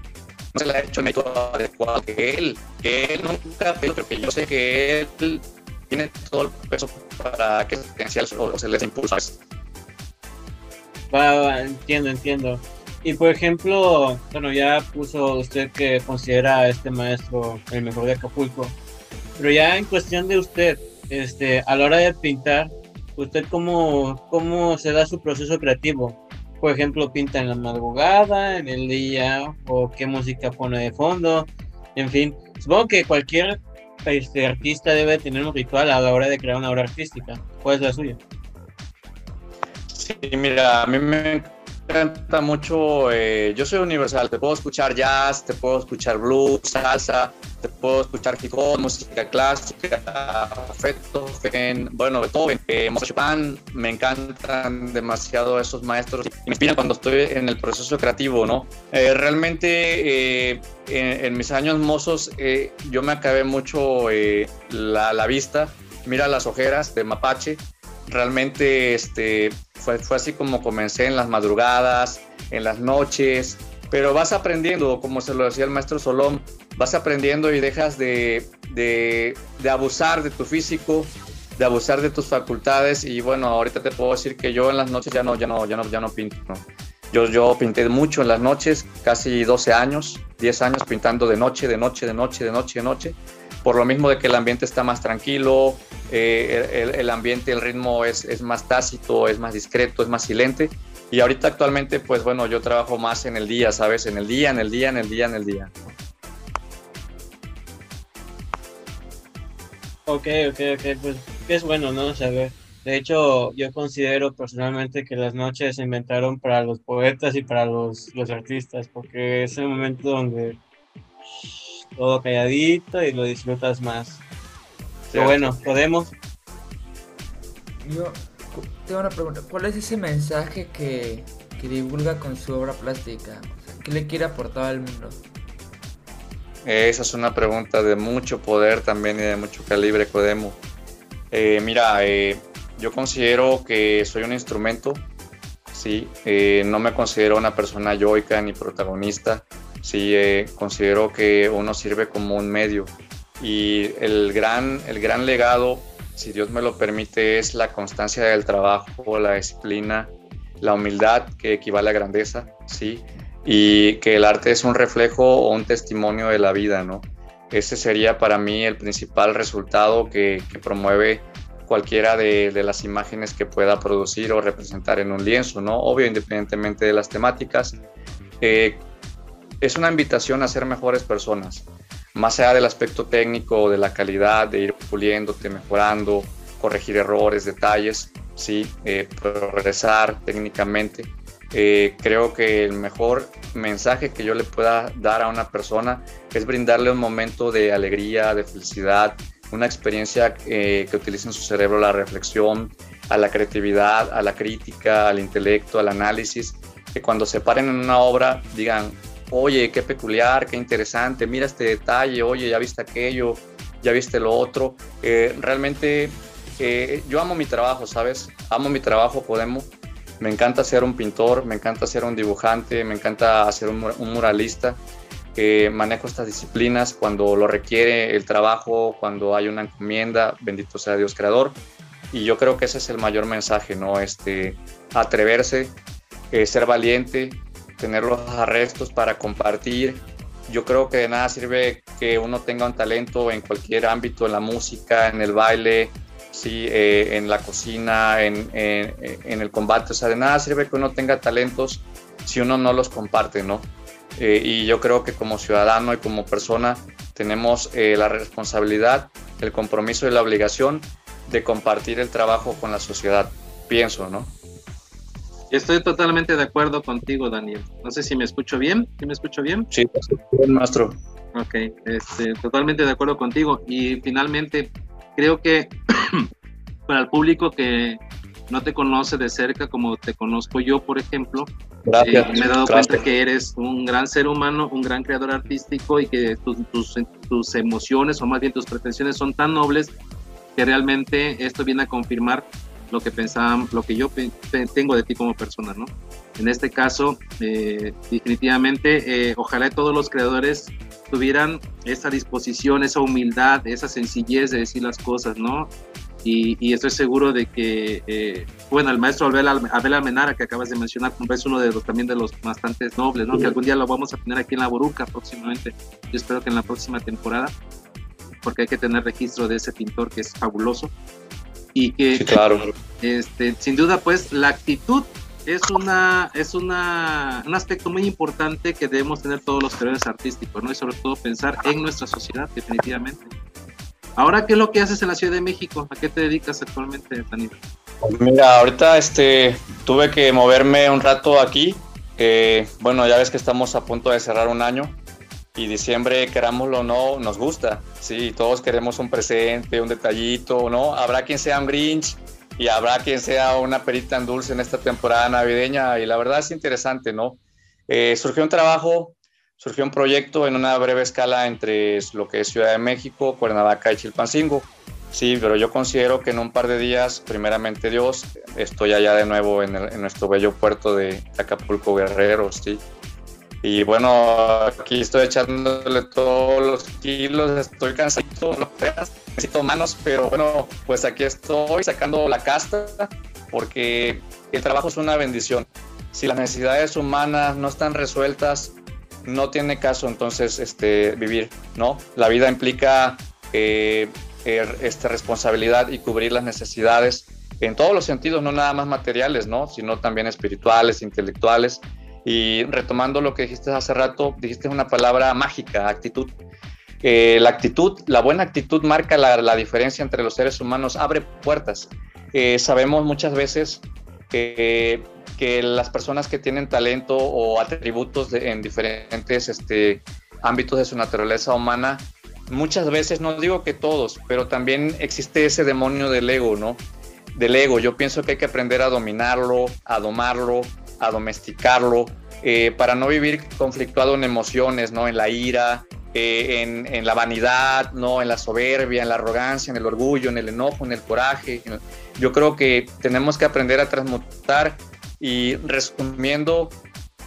no se le ha hecho el método adecuado que él, que él nunca, pero que yo sé que él tiene todo el peso para que se les impulse. Va, entiendo, entiendo. Y por ejemplo, bueno, ya puso usted que considera a este maestro el mejor de Acapulco, pero ya en cuestión de usted, este, a la hora de pintar, ¿usted cómo, cómo se da su proceso creativo? Por ejemplo, pinta en la madrugada, en el día, o qué música pone de fondo, en fin. Supongo que cualquier este, artista debe tener un ritual a la hora de crear una obra artística. ¿Cuál es la suya? Sí, mira, a mí me encanta mucho, eh, yo soy universal, te puedo escuchar jazz, te puedo escuchar blues, salsa, te puedo escuchar hip música clásica, Beethoven, bueno, Beethoven, eh, Chopin, me encantan demasiado esos maestros me inspiran cuando estoy en el proceso creativo, ¿no? Eh, realmente eh, en, mis años mozos yo me acabé mucho la, la vista, mira las ojeras de mapache, realmente este, fue, fue así como comencé en las madrugadas, en las noches, pero vas aprendiendo, como se lo decía el maestro Solón, vas aprendiendo y dejas de, de, de, abusar de tu físico, de abusar de tus facultades y bueno, ahorita te puedo decir que yo en las noches ya no, ya no, ya no, ya no pinto, ¿no? Yo, yo pinté mucho en las noches, casi 12 años, 10 años pintando de noche, de noche, de noche, de noche, de noche, por lo mismo de que el ambiente está más tranquilo, eh, el, el, ambiente, el ritmo es, es más tácito, es más discreto, es más silente. Y ahorita actualmente, pues bueno, yo trabajo más en el día, ¿sabes? En el día, en el día, en el día, en el día. Ok, ok, ok, pues es bueno, ¿no? Saber. De hecho, yo considero personalmente que las noches se inventaron para los poetas y para los, los artistas, porque es el momento donde todo calladito y lo disfrutas más. Pero bueno, podemos. Yo tengo una pregunta. ¿Cuál es ese mensaje que, que divulga con su obra plástica? O sea, ¿Qué le quiere aportar al mundo? Esa es una pregunta de mucho poder también y de mucho calibre, Codemo. Eh, mira, eh, yo considero que soy un instrumento, sí, eh, no me considero una persona yoica ni protagonista, sí, eh, considero que uno sirve como un medio y el gran, el gran legado, si Dios me lo permite, es la constancia del trabajo, la disciplina, la humildad que equivale a grandeza, sí, y que el arte es un reflejo o un testimonio de la vida, ¿no? Ese sería para mí el principal resultado que, promueve cualquiera de, de, las imágenes que pueda producir o representar en un lienzo, ¿no? Obvio, independientemente de las temáticas. Eh, es una invitación a ser mejores personas, más allá del aspecto técnico, de la calidad, de ir puliéndote, mejorando, corregir errores, detalles, sí, eh, progresar técnicamente. Eh, creo que el mejor mensaje que yo le pueda dar a una persona es brindarle un momento de alegría, de felicidad, una experiencia eh, que utilice en su cerebro la reflexión, a la creatividad, a la crítica, al intelecto, al análisis, que cuando se paren en una obra digan, oye, qué peculiar, qué interesante, mira este detalle, oye, ya viste aquello, ya viste lo otro. Eh, realmente eh, yo amo mi trabajo, ¿sabes? Amo mi trabajo, Podemos. Me encanta ser un pintor, me encanta ser un dibujante, me encanta ser un, muralista. Eh, manejo estas disciplinas cuando lo requiere el trabajo, cuando hay una encomienda, bendito sea Dios creador. Y yo creo que ese es el mayor mensaje, ¿no? Este, atreverse, eh, ser valiente, tener los arrestos para compartir. Yo creo que de nada sirve que uno tenga un talento en cualquier ámbito, en la música, en el baile, sí, eh, en la cocina, en, en, en el combate. O sea, de nada sirve que uno tenga talentos si uno no los comparte, ¿no? Eh, y yo creo que como ciudadano y como persona tenemos eh, la responsabilidad, el compromiso y la obligación de compartir el trabajo con la sociedad, pienso, ¿no? Estoy totalmente de acuerdo contigo, Daniel. No sé si me escucho bien. ¿Sí me escucho bien? Sí, bien, maestro. Ok, este, totalmente de acuerdo contigo. Y finalmente, creo que para el público que no te conoce de cerca como te conozco yo, por ejemplo, eh, me he dado gracias. cuenta que eres un gran ser humano, un gran creador artístico y que tus, tus, tus emociones o más bien tus pretensiones son tan nobles que realmente esto viene a confirmar lo que pensaban, lo que yo tengo de ti como persona, ¿no? En este caso, eh, definitivamente, eh, ojalá todos los creadores tuvieran esa disposición, esa humildad, esa sencillez de decir las cosas, ¿no? Y, y estoy seguro de que, eh, bueno, el maestro Abel, Abel Almenara que acabas de mencionar, es uno de los también de los bastantes nobles, ¿no? Que algún día lo vamos a tener aquí en la Boruca próximamente. Yo espero que en la próxima temporada, porque hay que tener registro de ese pintor que es fabuloso y que Sí, claro. este, sin duda, pues la actitud es una es una, un aspecto muy importante que debemos tener todos los creadores artísticos, ¿no? Y sobre todo pensar en nuestra sociedad, definitivamente. Ahora, ¿qué es lo que haces en la Ciudad de México? ¿A qué te dedicas actualmente, Daniel? Mira, ahorita este, tuve que moverme un rato aquí. Eh, bueno, ya ves que estamos a punto de cerrar un año y diciembre, querámoslo o no, nos gusta. Sí, todos queremos un presente, un detallito, ¿no? Habrá quien sea un Grinch y habrá quien sea una perita en dulce en esta temporada navideña y la verdad es interesante, ¿no? Eh, surgió un trabajo, surgió un proyecto en una breve escala entre lo que es Ciudad de México, Cuernavaca y Chilpancingo. Sí, pero yo considero que en un par de días, primeramente Dios, estoy allá de nuevo en, el- en nuestro bello puerto de Acapulco Guerrero, sí. Y bueno, aquí estoy echándole todos los kilos, estoy cansadito, no creas, necesito manos, pero bueno, pues aquí estoy sacando la casta porque el trabajo es una bendición. Si las necesidades humanas no están resueltas, no tiene caso entonces este, vivir, ¿no? La vida implica eh, eh, este, responsabilidad y cubrir las necesidades en todos los sentidos, no nada más materiales, ¿no? Sino también espirituales, intelectuales. Y retomando lo que dijiste hace rato, dijiste una palabra mágica, actitud. Eh, la actitud, la buena actitud marca la, la diferencia entre los seres humanos, abre puertas. Eh, sabemos muchas veces que, que las personas que tienen talento o atributos de- en diferentes este, ámbitos de su naturaleza humana, muchas veces, no digo que todos, pero también existe ese demonio del ego, ¿no? Del ego. Yo pienso que hay que aprender a dominarlo, a domarlo, a domesticarlo, eh, para no vivir conflictuado en emociones, ¿no? En la ira, eh, en, en la vanidad, ¿no? En la soberbia, en la arrogancia, en el orgullo, en el enojo, en el coraje. Yo creo que tenemos que aprender a transmutar y resumiendo,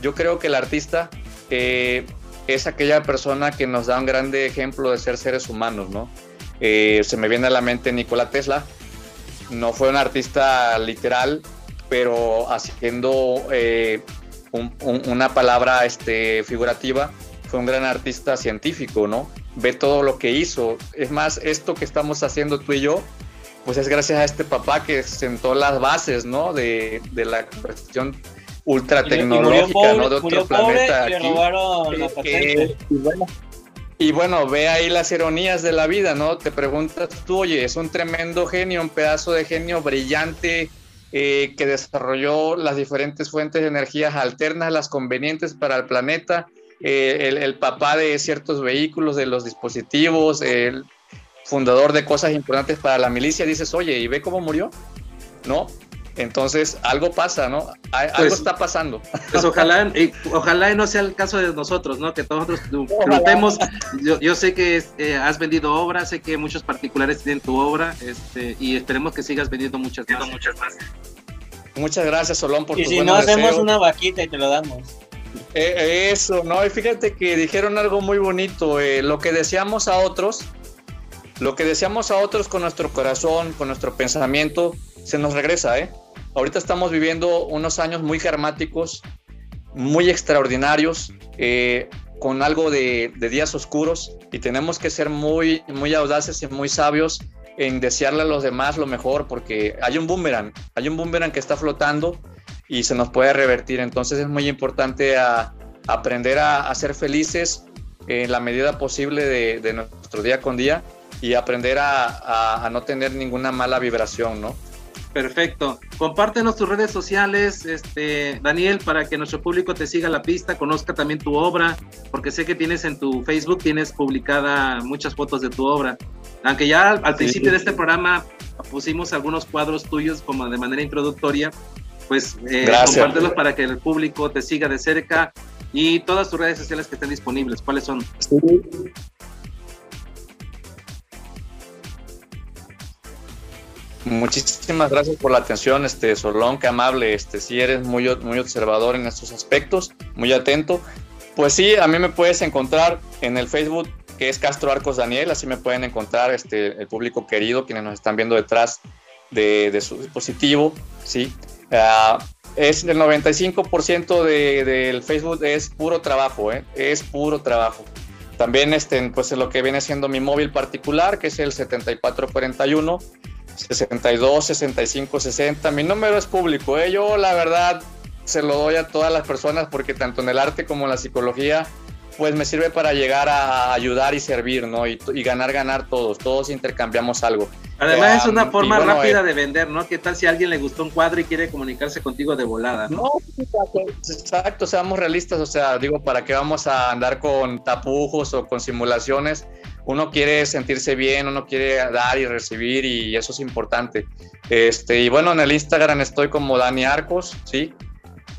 yo creo que el artista eh, es aquella persona que nos da un grande ejemplo de ser seres humanos, ¿no? Se me viene a la mente Nikola Tesla, no fue un artista literal, pero haciendo eh, un- un- una palabra este, figurativa, fue un gran artista científico, ¿no? Ve todo lo que hizo. Es más, esto que estamos haciendo tú y yo, pues es gracias a este papá que sentó las bases, ¿no? De, de la cuestión ultra tecnológica, ¿no? De otro planeta aquí. robaron la eh, y, bueno, y bueno, ve ahí las ironías de la vida, ¿no? Te preguntas tú, oye, es un tremendo genio, un pedazo de genio brillante eh, que desarrolló las diferentes fuentes de energías alternas, las convenientes para el planeta, eh, el, el papá de ciertos vehículos, de los dispositivos, el fundador de cosas importantes para la milicia, dices, oye, ¿y ve cómo murió? ¿No? Entonces, algo pasa, ¿no? Algo Pues- está pasando. Pues ojalá, y ojalá y no sea el caso de nosotros, ¿no? Que todos nosotros disfrutemos. Yo, yo sé que eh, has vendido obra, sé que muchos particulares tienen tu obra, este, y esperemos que sigas vendiendo muchas más. Muchas gracias, Solón, por Y si no hacemos deseos. una vaquita y te lo damos. Eh, eso, ¿no? Y fíjate que dijeron algo muy bonito. eh, lo que deseamos a otros, lo que deseamos a otros con nuestro corazón, con nuestro pensamiento, se nos regresa, ¿eh? Ahorita estamos viviendo unos años muy karmáticos, muy extraordinarios, eh, con algo de, días oscuros y tenemos que ser muy, muy audaces y muy sabios en desearle a los demás lo mejor porque hay un boomerang, hay un boomerang que está flotando y se nos puede revertir. Entonces es muy importante aprender a, ser felices en la medida posible de, nuestro día con día y aprender a- a no tener ninguna mala vibración, ¿no? Perfecto. Compártenos tus redes sociales, este, Daniel, para que nuestro público te siga la pista, conozca también tu obra, porque sé que tienes en tu Facebook, tienes publicada muchas fotos de tu obra. Aunque ya al, al principio de este programa pusimos algunos cuadros tuyos como de manera introductoria, pues eh, compártelos para que el público te siga de cerca y todas tus redes sociales que estén disponibles. ¿Cuáles son? Muchísimas gracias por la atención, este Solón, qué amable, este sí eres muy, muy observador en estos aspectos, muy atento. Pues sí, a mí me puedes encontrar en el Facebook que es Castro Arcos Daniel, así me pueden encontrar este, el público querido, quienes nos están viendo detrás de, de su dispositivo, sí. Ah, es el 95% de, del Facebook es puro trabajo, ¿eh? es puro trabajo. También este, pues lo que viene siendo mi móvil particular, que es el 7441 62 65 60. Mi número es público, ¿eh? yo la verdad se lo doy a todas las personas porque tanto en el arte como en la psicología pues me sirve para llegar a ayudar y servir, ¿no? Y, y ganar, ganar todos, todos intercambiamos algo. Además es una forma bueno, rápida eh, de vender, ¿no? ¿Qué tal si a alguien le gustó un cuadro y quiere comunicarse contigo de volada? ¿no? No, exacto, seamos realistas, o sea, digo, ¿para qué vamos a andar con tapujos o con simulaciones? Uno quiere sentirse bien, uno quiere dar y recibir y eso es importante. Este, y bueno, en el Instagram estoy como Dani Arcos, ¿sí?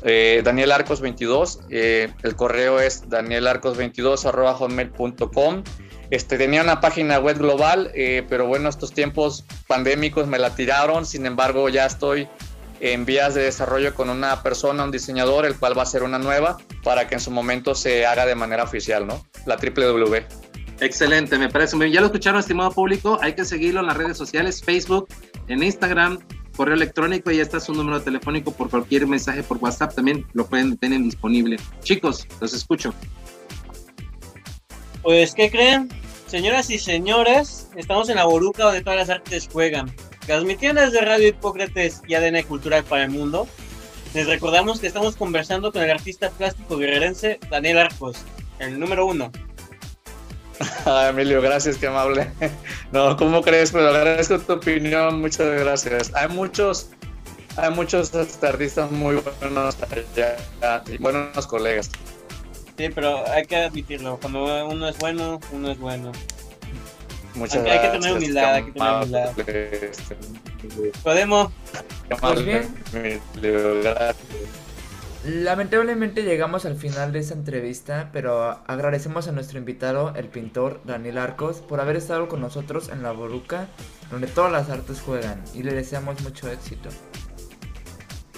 Eh, Daniel Arcos 22, eh, el correo es danielarcos22 arroba hotmail.com. Este, tenía una página web global, eh, pero bueno, estos tiempos pandémicos me la tiraron, sin embargo ya estoy en vías de desarrollo con una persona, un diseñador, el cual va a ser una nueva para que en su momento se haga de manera oficial, ¿no? La www. Excelente, me parece muy bien. Ya lo escucharon, estimado público. Hay que seguirlo en las redes sociales, Facebook, en Instagram, correo electrónico y ya está su número telefónico por cualquier mensaje por WhatsApp también lo pueden tener disponible. Chicos, los escucho. Pues, ¿qué creen? Señoras y señores, estamos en la Boruca donde todas las artes juegan. Transmitiendo desde Radio Hipócrates y ADN Cultural para el Mundo, les recordamos que estamos conversando con el artista plástico guerrerense Daniel Arcos, el número uno. Ah, Emilio, gracias, qué amable. No, ¿cómo crees? Pero agradezco tu opinión, muchas gracias. Hay muchos, hay muchos artistas muy buenos allá, y buenos colegas. Sí, pero hay que admitirlo, cuando uno es bueno, uno es bueno. Muchas Hay- hay que gracias. tener humildad, hay que tener humildad. Podemos, qué amable, bien. Emilio, gracias. Lamentablemente llegamos al final de esta entrevista, pero agradecemos a nuestro invitado, el pintor Daniel Arcos, por haber estado con nosotros en la Boruca, donde todas las artes juegan, y le deseamos mucho éxito.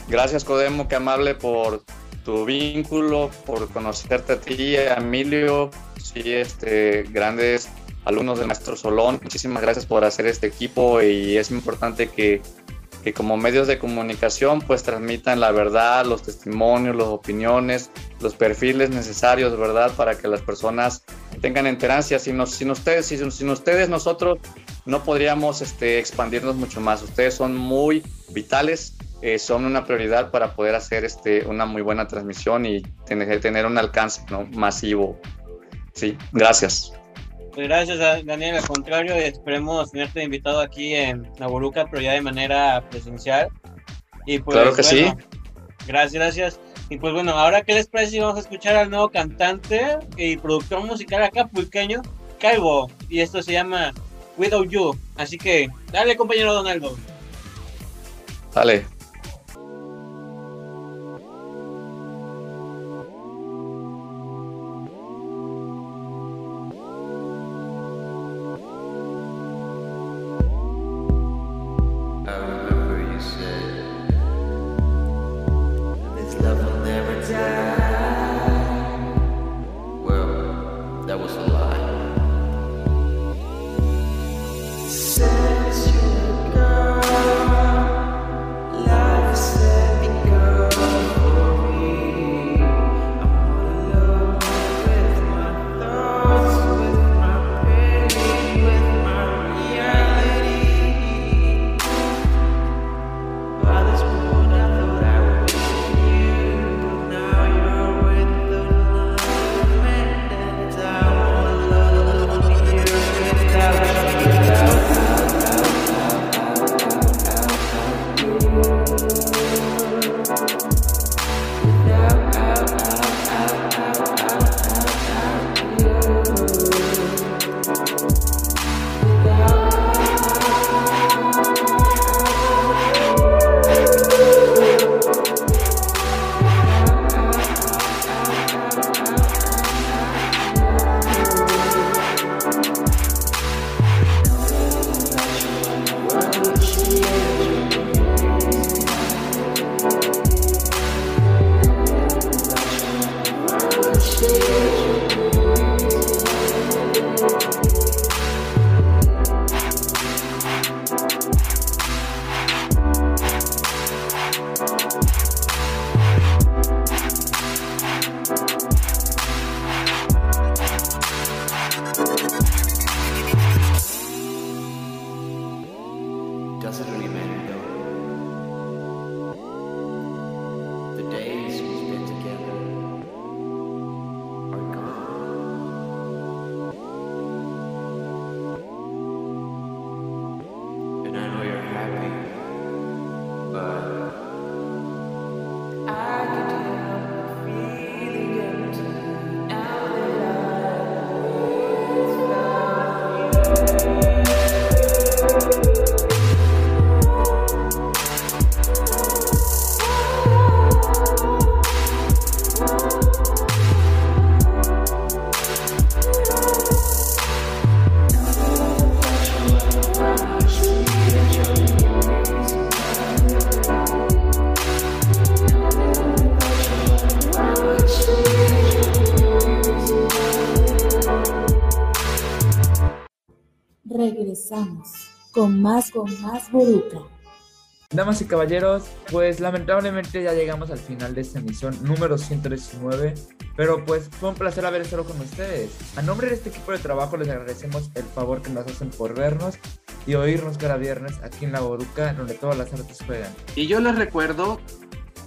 Gracias, Codemo, qué amable por tu vínculo, por conocerte a ti, a Emilio, sí, este, grandes alumnos del maestro Solón. Muchísimas gracias por hacer este equipo y es importante que, que como medios de comunicación pues transmitan la verdad, los testimonios, las opiniones, los perfiles necesarios, ¿verdad? Para que las personas tengan enterancia. Sin, sin ustedes, sin, sin ustedes nosotros no podríamos este, expandirnos mucho más. Ustedes son muy vitales eh, son una prioridad para poder hacer este, una muy buena transmisión y tener, tener un alcance ¿no? masivo. Sí, gracias. Gracias a Daniel, al contrario, esperemos tenerte invitado aquí en la Boruca, pero ya de manera presencial. Y pues, Claro que sí. Gracias, gracias. Y pues bueno, ahora qué les parece si vamos a escuchar al nuevo cantante y productor musical acapulqueño, Calvo, y esto se llama Without You. Así que, dale compañero Donaldo. Dale. Con más, con más Boruca. Damas y caballeros, pues lamentablemente ya llegamos al final de esta emisión número 119, pero pues fue un placer haber estado con ustedes. A nombre de este equipo de trabajo les agradecemos el favor que nos hacen por vernos y oírnos cada viernes aquí en La Boruca, donde todas las artes juegan. Y yo les recuerdo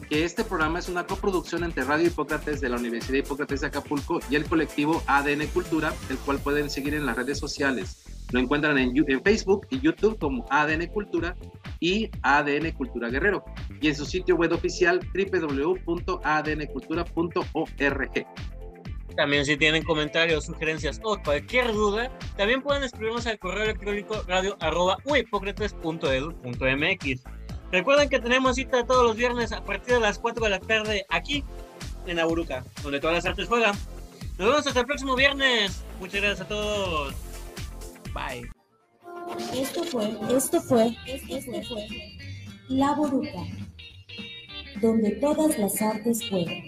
que este programa es una coproducción entre Radio Hipócrates de la Universidad Hipócrates de Acapulco y el colectivo ADN Cultura, el cual pueden seguir en las redes sociales. Lo encuentran en, Facebook y YouTube como ADN Cultura y ADN Cultura Guerrero y en su sitio web oficial www.adncultura.org. También si tienen comentarios, sugerencias o cualquier duda, también pueden escribirnos al correo electrónico radio arroba uhipócrates.edu.mx. Recuerden que tenemos cita todos los viernes a partir de las 4 de la tarde aquí en Aburuca, donde todas las artes juegan. Nos vemos hasta el próximo viernes. Muchas gracias a todos. Bye. Esto fue, esto fue, esto fue La Boruca, donde todas las artes juegan.